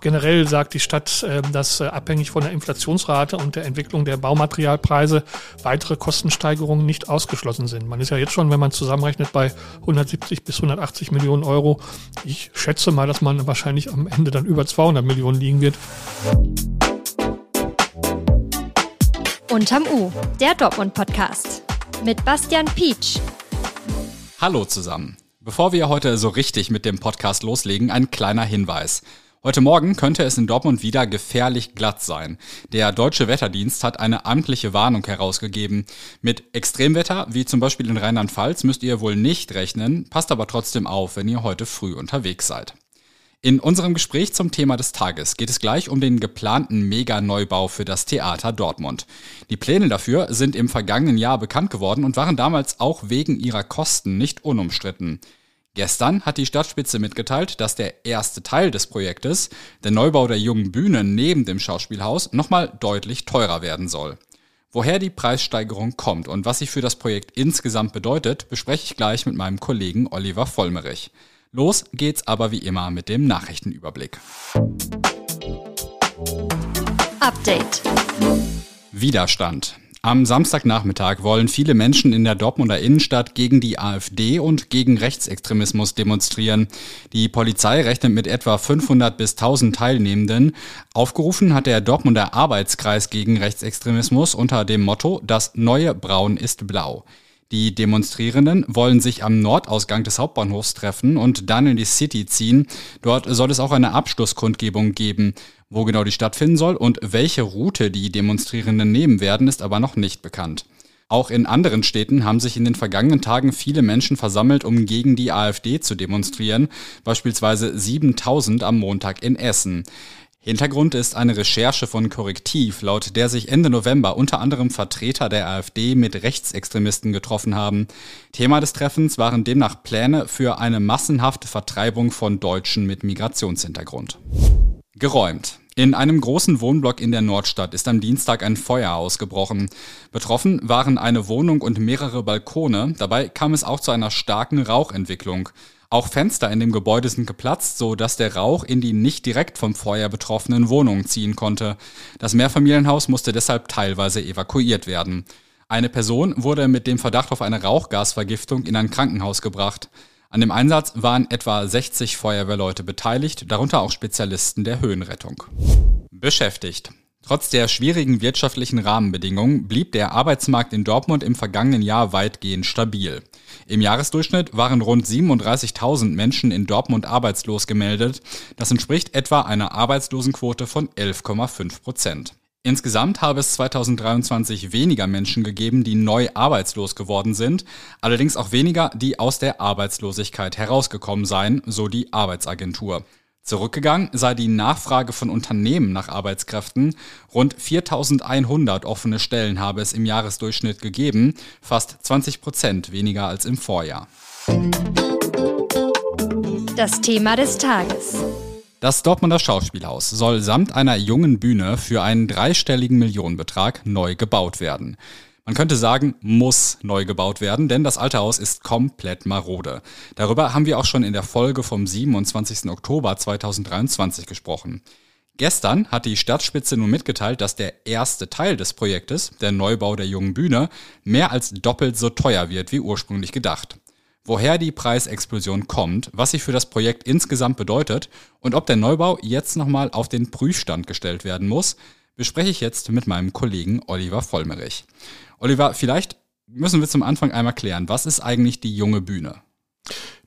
Generell sagt die Stadt, äh, dass äh, abhängig von der Inflationsrate und der Entwicklung der Baumaterialpreise weitere Kostensteigerungen nicht ausgeschlossen sind. Man ist ja jetzt schon, wenn man zusammenrechnet, bei 170 bis 180 Millionen Euro. Ich schätze mal, dass man wahrscheinlich am Ende dann über 200 Millionen liegen wird. Unterm U, der Dortmund-Podcast mit Bastian Pietsch. Hallo zusammen. Bevor wir heute so richtig mit dem Podcast loslegen, ein kleiner Hinweis. Heute Morgen könnte es in Dortmund wieder gefährlich glatt sein. Der Deutsche Wetterdienst hat eine amtliche Warnung herausgegeben. Mit Extremwetter, wie zum Beispiel in Rheinland-Pfalz, müsst ihr wohl nicht rechnen, passt aber trotzdem auf, wenn ihr heute früh unterwegs seid. In unserem Gespräch zum Thema des Tages geht es gleich um den geplanten Mega-Neubau für das Theater Dortmund. Die Pläne dafür sind im vergangenen Jahr bekannt geworden und waren damals auch wegen ihrer Kosten nicht unumstritten. Gestern hat die Stadtspitze mitgeteilt, dass der erste Teil des Projektes, der Neubau der jungen Bühne neben dem Schauspielhaus, nochmal deutlich teurer werden soll. Woher die Preissteigerung kommt und was sie für das Projekt insgesamt bedeutet, bespreche ich gleich mit meinem Kollegen Oliver Vollmerich. Los geht's aber wie immer mit dem Nachrichtenüberblick. Update. Widerstand. Am Samstagnachmittag wollen viele Menschen in der Dortmunder Innenstadt gegen die AfD und gegen Rechtsextremismus demonstrieren. Die Polizei rechnet mit etwa 500 bis 1000 Teilnehmenden. Aufgerufen hat der Dortmunder Arbeitskreis gegen Rechtsextremismus unter dem Motto Das neue Braun ist blau. Die Demonstrierenden wollen sich am Nordausgang des Hauptbahnhofs treffen und dann in die City ziehen. Dort soll es auch eine Abschlusskundgebung geben. Wo genau die stattfinden soll und welche Route die Demonstrierenden nehmen werden, ist aber noch nicht bekannt. Auch in anderen Städten haben sich in den vergangenen Tagen viele Menschen versammelt, um gegen die AfD zu demonstrieren, beispielsweise 7000 am Montag in Essen. Hintergrund ist eine Recherche von Korrektiv, laut der sich Ende November unter anderem Vertreter der AfD mit Rechtsextremisten getroffen haben. Thema des Treffens waren demnach Pläne für eine massenhafte Vertreibung von Deutschen mit Migrationshintergrund. Geräumt. In einem großen Wohnblock in der Nordstadt ist am Dienstag ein Feuer ausgebrochen. Betroffen waren eine Wohnung und mehrere Balkone. Dabei kam es auch zu einer starken Rauchentwicklung. Auch Fenster in dem Gebäude sind geplatzt, so dass der Rauch in die nicht direkt vom Feuer betroffenen Wohnungen ziehen konnte. Das Mehrfamilienhaus musste deshalb teilweise evakuiert werden. Eine Person wurde mit dem Verdacht auf eine Rauchgasvergiftung in ein Krankenhaus gebracht. An dem Einsatz waren etwa 60 Feuerwehrleute beteiligt, darunter auch Spezialisten der Höhenrettung. Beschäftigt. Trotz der schwierigen wirtschaftlichen Rahmenbedingungen blieb der Arbeitsmarkt in Dortmund im vergangenen Jahr weitgehend stabil. Im Jahresdurchschnitt waren rund 37.000 Menschen in Dortmund arbeitslos gemeldet. Das entspricht etwa einer Arbeitslosenquote von 11,5 Prozent. Insgesamt habe es 2023 weniger Menschen gegeben, die neu arbeitslos geworden sind, allerdings auch weniger, die aus der Arbeitslosigkeit herausgekommen seien, so die Arbeitsagentur. Zurückgegangen sei die Nachfrage von Unternehmen nach Arbeitskräften. Rund 4100 offene Stellen habe es im Jahresdurchschnitt gegeben, fast 20 Prozent weniger als im Vorjahr. Das Thema des Tages. Das Dortmunder Schauspielhaus soll samt einer jungen Bühne für einen dreistelligen Millionenbetrag neu gebaut werden. Man könnte sagen, muss neu gebaut werden, denn das alte Haus ist komplett marode. Darüber haben wir auch schon in der Folge vom 27. Oktober 2023 gesprochen. Gestern hat die Stadtspitze nun mitgeteilt, dass der erste Teil des Projektes, der Neubau der jungen Bühne, mehr als doppelt so teuer wird wie ursprünglich gedacht. Woher die Preisexplosion kommt, was sie für das Projekt insgesamt bedeutet und ob der Neubau jetzt nochmal auf den Prüfstand gestellt werden muss, bespreche ich jetzt mit meinem Kollegen Oliver Vollmerich. Oliver, vielleicht müssen wir zum Anfang einmal klären, was ist eigentlich die junge Bühne?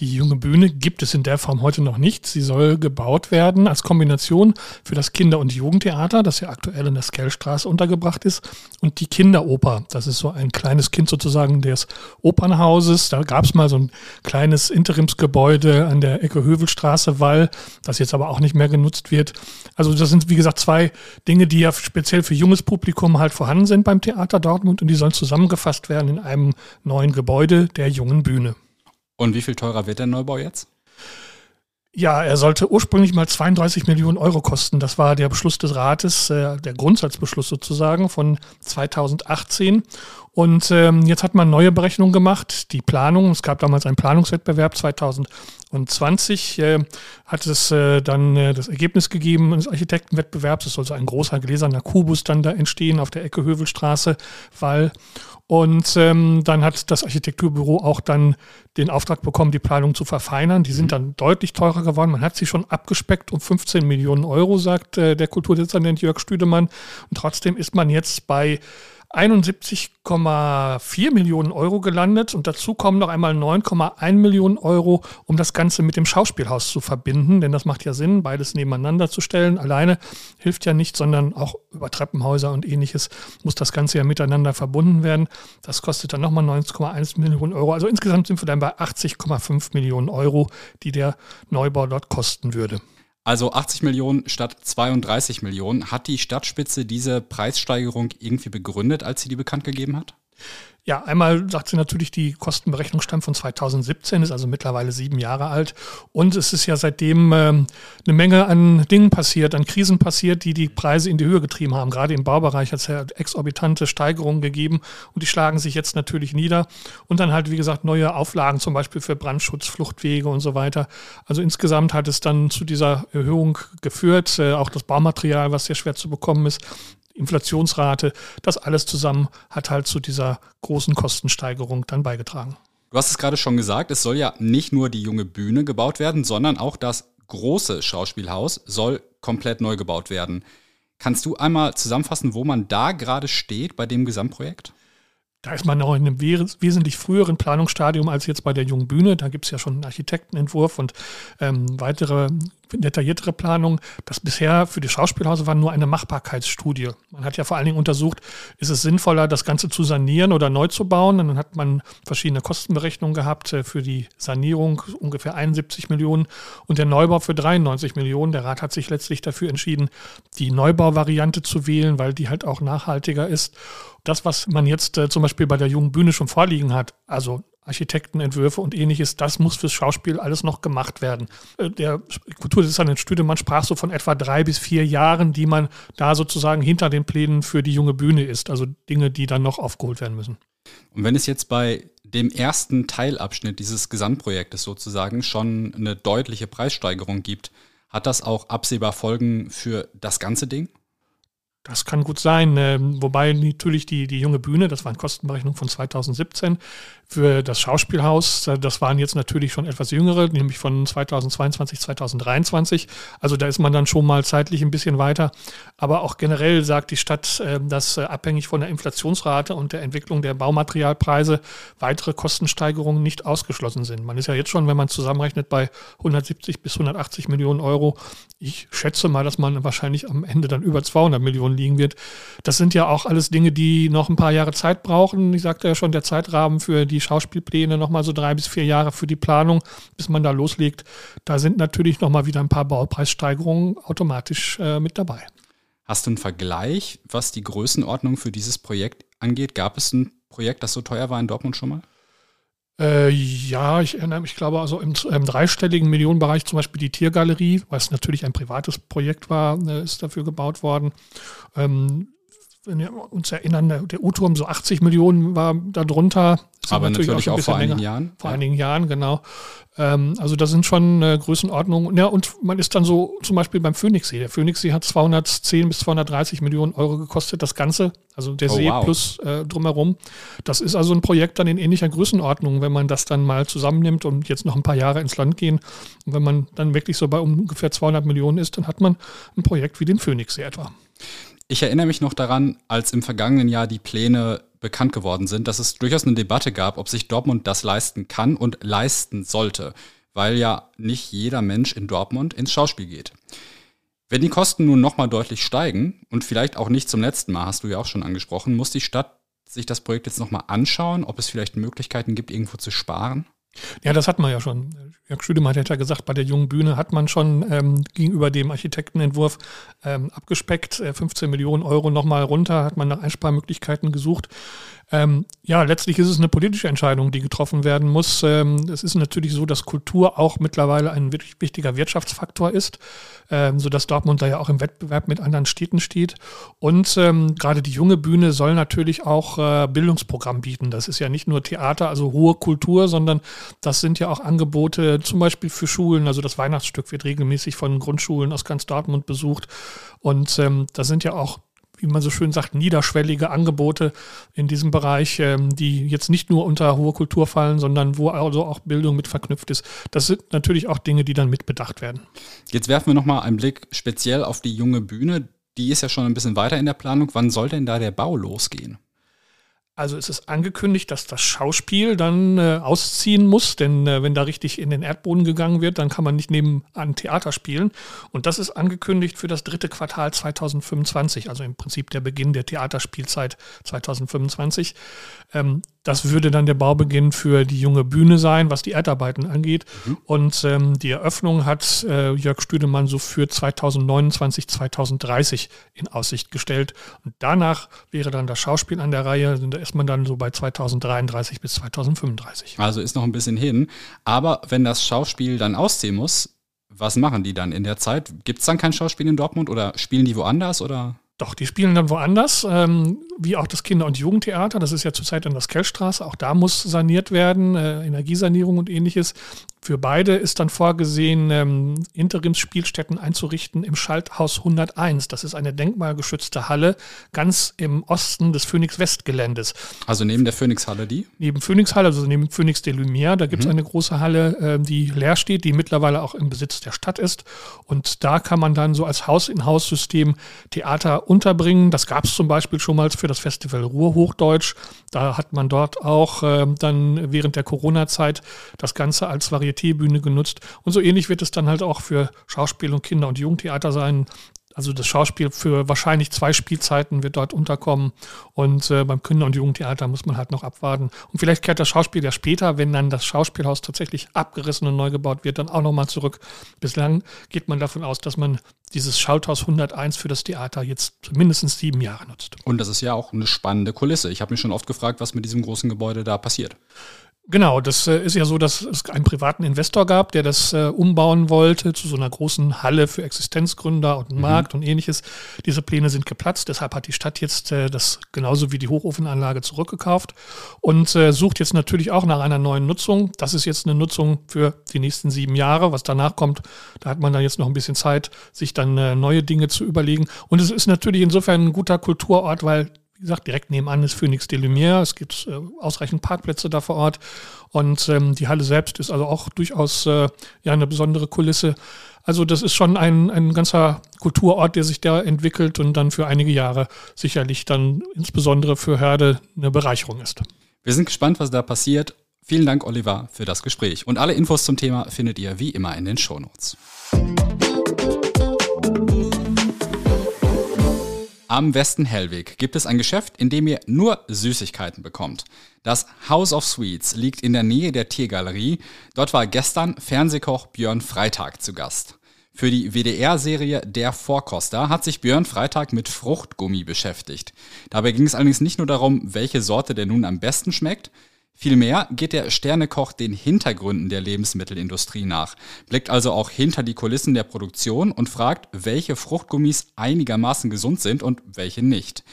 Die junge Bühne gibt es in der Form heute noch nicht. Sie soll gebaut werden als Kombination für das Kinder- und Jugendtheater, das ja aktuell in der Skellstraße untergebracht ist, und die Kinderoper. Das ist so ein kleines Kind sozusagen des Opernhauses. Da gab es mal so ein kleines Interimsgebäude an der Ecke Hövelstraße, Wall, das jetzt aber auch nicht mehr genutzt wird. Also das sind, wie gesagt, zwei Dinge, die ja speziell für junges Publikum halt vorhanden sind beim Theater Dortmund und die sollen zusammengefasst werden in einem neuen Gebäude der jungen Bühne. Und wie viel teurer wird der Neubau jetzt? Ja, er sollte ursprünglich mal 32 Millionen Euro kosten. Das war der Beschluss des Rates, äh, der Grundsatzbeschluss sozusagen von 2018. Und ähm, jetzt hat man neue Berechnungen gemacht. Die Planung, es gab damals einen Planungswettbewerb 2020, äh, hat es äh, dann äh, das Ergebnis gegeben des Architektenwettbewerbs. Es soll so ein großer gläserner Kubus dann da entstehen auf der Ecke Hövelstraße, weil und ähm, dann hat das Architekturbüro auch dann den Auftrag bekommen, die Planung zu verfeinern. Die sind mhm. dann deutlich teurer geworden. Man hat sie schon abgespeckt um 15 Millionen Euro, sagt äh, der Kulturdezernent Jörg Stüdemann. Und trotzdem ist man jetzt bei 71,4 Millionen Euro gelandet und dazu kommen noch einmal 9,1 Millionen Euro, um das Ganze mit dem Schauspielhaus zu verbinden, denn das macht ja Sinn, beides nebeneinander zu stellen. Alleine hilft ja nicht, sondern auch über Treppenhäuser und ähnliches muss das Ganze ja miteinander verbunden werden. Das kostet dann nochmal 19,1 Millionen Euro. Also insgesamt sind wir dann bei 80,5 Millionen Euro, die der Neubau dort kosten würde. Also 80 Millionen statt 32 Millionen. Hat die Stadtspitze diese Preissteigerung irgendwie begründet, als sie die bekannt gegeben hat? Ja, einmal sagt sie natürlich, die Kostenberechnung stammt von 2017, ist also mittlerweile sieben Jahre alt. Und es ist ja seitdem ähm, eine Menge an Dingen passiert, an Krisen passiert, die die Preise in die Höhe getrieben haben. Gerade im Baubereich hat es ja exorbitante Steigerungen gegeben und die schlagen sich jetzt natürlich nieder. Und dann halt, wie gesagt, neue Auflagen, zum Beispiel für Brandschutz, Fluchtwege und so weiter. Also insgesamt hat es dann zu dieser Erhöhung geführt. Äh, auch das Baumaterial, was sehr schwer zu bekommen ist, Inflationsrate, das alles zusammen hat halt zu dieser großen Kostensteigerung dann beigetragen. Du hast es gerade schon gesagt, es soll ja nicht nur die junge Bühne gebaut werden, sondern auch das große Schauspielhaus soll komplett neu gebaut werden. Kannst du einmal zusammenfassen, wo man da gerade steht bei dem Gesamtprojekt? Da ist man noch in einem wesentlich früheren Planungsstadium als jetzt bei der Jungen Bühne. Da gibt es ja schon einen Architektenentwurf und ähm, weitere detailliertere Planung. Das bisher für die Schauspielhäuser war nur eine Machbarkeitsstudie. Man hat ja vor allen Dingen untersucht, ist es sinnvoller, das Ganze zu sanieren oder neu zu bauen. Und dann hat man verschiedene Kostenberechnungen gehabt äh, für die Sanierung, ungefähr 71 Millionen und der Neubau für 93 Millionen. Der Rat hat sich letztlich dafür entschieden, die Neubauvariante zu wählen, weil die halt auch nachhaltiger ist. Das, was man jetzt äh, zum Beispiel bei der jungen Bühne schon vorliegen hat, also Architektenentwürfe und ähnliches, das muss fürs Schauspiel alles noch gemacht werden. Äh, der Kulturdezernent Stüdemann sprach so von etwa drei bis vier Jahren, die man da sozusagen hinter den Plänen für die junge Bühne ist, also Dinge, die dann noch aufgeholt werden müssen. Und wenn es jetzt bei dem ersten Teilabschnitt dieses Gesamtprojektes sozusagen schon eine deutliche Preissteigerung gibt, hat das auch absehbar Folgen für das ganze Ding? Das kann gut sein, ähm, wobei natürlich die, die junge Bühne, das war eine Kostenberechnung von 2017, für das Schauspielhaus, das waren jetzt natürlich schon etwas jüngere, nämlich von 2022, 2023. Also da ist man dann schon mal zeitlich ein bisschen weiter. Aber auch generell sagt die Stadt, äh, dass äh, abhängig von der Inflationsrate und der Entwicklung der Baumaterialpreise weitere Kostensteigerungen nicht ausgeschlossen sind. Man ist ja jetzt schon, wenn man zusammenrechnet, bei 170 bis 180 Millionen Euro. Ich schätze mal, dass man wahrscheinlich am Ende dann über 200 Millionen liegen wird. Das sind ja auch alles Dinge, die noch ein paar Jahre Zeit brauchen. Ich sagte ja schon, der Zeitrahmen für die Schauspielpläne nochmal so drei bis vier Jahre für die Planung, bis man da loslegt. Da sind natürlich nochmal wieder ein paar Baupreissteigerungen automatisch äh, mit dabei. Hast du einen Vergleich, was die Größenordnung für dieses Projekt angeht? Gab es ein Projekt, das so teuer war in Dortmund schon mal? Äh, ja, ich erinnere mich, glaube also im, im, dreistelligen Millionenbereich zum Beispiel die Tiergalerie, was natürlich ein privates Projekt war, äh, ist dafür gebaut worden. Ähm, wenn wir uns erinnern, der U-Turm so 80 Millionen war darunter. Aber natürlich, natürlich auch, auch vor einigen Jahren. Vor ja. einigen Jahren, genau. Ähm, also das sind schon äh, Größenordnungen. Ja, und man ist dann so zum Beispiel beim Phoenixsee. Der Phoenixsee hat 210 bis 230 Millionen Euro gekostet, das Ganze. Also der oh, See wow. plus äh, drumherum. Das ist also ein Projekt dann in ähnlicher Größenordnung, wenn man das dann mal zusammennimmt und jetzt noch ein paar Jahre ins Land gehen. Und wenn man dann wirklich so bei ungefähr 200 Millionen ist, dann hat man ein Projekt wie den Phoenixsee etwa. Ich erinnere mich noch daran, als im vergangenen Jahr die Pläne bekannt geworden sind, dass es durchaus eine Debatte gab, ob sich Dortmund das leisten kann und leisten sollte, weil ja nicht jeder Mensch in Dortmund ins Schauspiel geht. Wenn die Kosten nun nochmal deutlich steigen und vielleicht auch nicht zum letzten Mal, hast du ja auch schon angesprochen, muss die Stadt sich das Projekt jetzt nochmal anschauen, ob es vielleicht Möglichkeiten gibt, irgendwo zu sparen? Ja, das hat man ja schon. Jörg Schüdemann hat ja gesagt, bei der jungen Bühne hat man schon ähm, gegenüber dem Architektenentwurf ähm, abgespeckt. 15 äh, Millionen Euro nochmal runter, hat man nach Einsparmöglichkeiten gesucht. Ähm, ja, letztlich ist es eine politische Entscheidung, die getroffen werden muss. Ähm, es ist natürlich so, dass Kultur auch mittlerweile ein wirklich wichtiger Wirtschaftsfaktor ist, ähm, sodass Dortmund da ja auch im Wettbewerb mit anderen Städten steht. Und ähm, gerade die junge Bühne soll natürlich auch äh, Bildungsprogramm bieten. Das ist ja nicht nur Theater, also hohe Kultur, sondern das sind ja auch Angebote zum Beispiel für Schulen. Also das Weihnachtsstück wird regelmäßig von Grundschulen aus ganz Dortmund besucht. Und ähm, da sind ja auch wie man so schön sagt, niederschwellige Angebote in diesem Bereich, ähm, die jetzt nicht nur unter hohe Kultur fallen, sondern wo also auch Bildung mit verknüpft ist. Das sind natürlich auch Dinge, die dann mit bedacht werden. Jetzt werfen wir nochmal einen Blick speziell auf die junge Bühne. Die ist ja schon ein bisschen weiter in der Planung. Wann soll denn da der Bau losgehen? Also es ist angekündigt, dass das Schauspiel dann äh, ausziehen muss, denn äh, wenn da richtig in den Erdboden gegangen wird, dann kann man nicht nebenan Theater spielen. Und das ist angekündigt für das dritte Quartal 2025, also im Prinzip der Beginn der Theaterspielzeit 2025. Ähm, das würde dann der Baubeginn für die junge Bühne sein, was die Erdarbeiten angeht. Mhm. Und ähm, die Eröffnung hat äh, Jörg Stüdemann so für 2029, 2030 in Aussicht gestellt. Und danach wäre dann das Schauspiel an der Reihe. Da ist man dann so bei 2033 bis 2035. Also ist noch ein bisschen hin. Aber wenn das Schauspiel dann ausziehen muss, was machen die dann in der Zeit? Gibt es dann kein Schauspiel in Dortmund oder spielen die woanders oder? Doch, die spielen dann woanders, ähm, wie auch das Kinder- und Jugendtheater. Das ist ja zurzeit an der Skellstraße. Auch da muss saniert werden, äh, Energiesanierung und ähnliches. Für beide ist dann vorgesehen, ähm, Interimsspielstätten einzurichten im Schalthaus 101. Das ist eine denkmalgeschützte Halle ganz im Osten des Phoenix-West-Geländes. Also neben der Phoenix-Halle die? Neben Phoenix-Halle, also neben Phoenix de Lumière. Da gibt es mhm. eine große Halle, äh, die leer steht, die mittlerweile auch im Besitz der Stadt ist. Und da kann man dann so als Haus-in-Haus-System Theater unterbringen. Das gab es zum Beispiel schon mal für das Festival Ruhrhochdeutsch. Da hat man dort auch äh, dann während der Corona-Zeit das Ganze als Varietät Varieté-Bühne genutzt. Und so ähnlich wird es dann halt auch für Schauspiel und Kinder- und Jugendtheater sein. Also das Schauspiel für wahrscheinlich zwei Spielzeiten wird dort unterkommen. Und äh, beim Kinder- und Jugendtheater muss man halt noch abwarten. Und vielleicht kehrt das Schauspiel ja später, wenn dann das Schauspielhaus tatsächlich abgerissen und neu gebaut wird, dann auch nochmal zurück. Bislang geht man davon aus, dass man dieses Schalthaus 101 für das Theater jetzt mindestens sieben Jahre nutzt. Und das ist ja auch eine spannende Kulisse. Ich habe mich schon oft gefragt, was mit diesem großen Gebäude da passiert. Genau, das äh, ist ja so, dass es einen privaten Investor gab, der das äh, umbauen wollte zu so einer großen Halle für Existenzgründer und mhm. Markt und ähnliches. Diese Pläne sind geplatzt, deshalb hat die Stadt jetzt äh, das genauso wie die Hochofenanlage zurückgekauft und äh, sucht jetzt natürlich auch nach einer neuen Nutzung. Das ist jetzt eine Nutzung für die nächsten sieben Jahre. Was danach kommt, da hat man dann jetzt noch ein bisschen Zeit, sich dann neue Dinge zu überlegen. Und es ist natürlich insofern ein guter Kulturort, weil gesagt, direkt nebenan ist Phoenix de Lumière. Es gibt äh, ausreichend Parkplätze da vor Ort. Und ähm, die Halle selbst ist also auch durchaus äh, ja eine besondere Kulisse. Also das ist schon ein, ein ganzer Kulturort, der sich da entwickelt und dann für einige Jahre sicherlich dann insbesondere für Herde eine Bereicherung ist. Wir sind gespannt, was da passiert. Vielen Dank, Oliver, für das Gespräch. Und alle Infos zum Thema findet ihr wie immer in den Shownotes. Am Westen Hellweg gibt es ein Geschäft, in dem ihr nur Süßigkeiten bekommt. Das House of Sweets liegt in der Nähe der Tiergalerie. Dort war gestern Fernsehkoch Björn Freitag zu Gast. Für die WDR-Serie Der Vorkoster hat sich Björn Freitag mit Fruchtgummi beschäftigt. Dabei ging es allerdings nicht nur darum, welche Sorte der nun am besten schmeckt, Vielmehr geht der Sternekoch den Hintergründen der Lebensmittelindustrie nach, blickt also auch hinter die Kulissen der Produktion und fragt, welche Fruchtgummis einigermaßen gesund sind und welche nicht.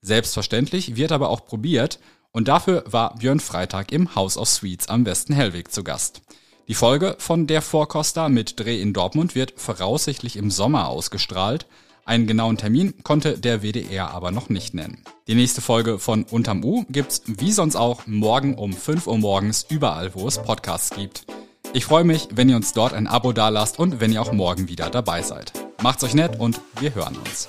Selbstverständlich wird aber auch probiert und dafür war Björn Freitag im House of Sweets am Westen Hellweg zu Gast. Die Folge von Der Vorkoster mit Dreh in Dortmund wird voraussichtlich im Sommer ausgestrahlt. Einen genauen Termin konnte der WDR aber noch nicht nennen. Die nächste Folge von Unterm U gibt's wie sonst auch morgen um 5 Uhr morgens überall, wo es Podcasts gibt. Ich freue mich, wenn ihr uns dort ein Abo dalasst und wenn ihr auch morgen wieder dabei seid. Macht's euch nett und wir hören uns.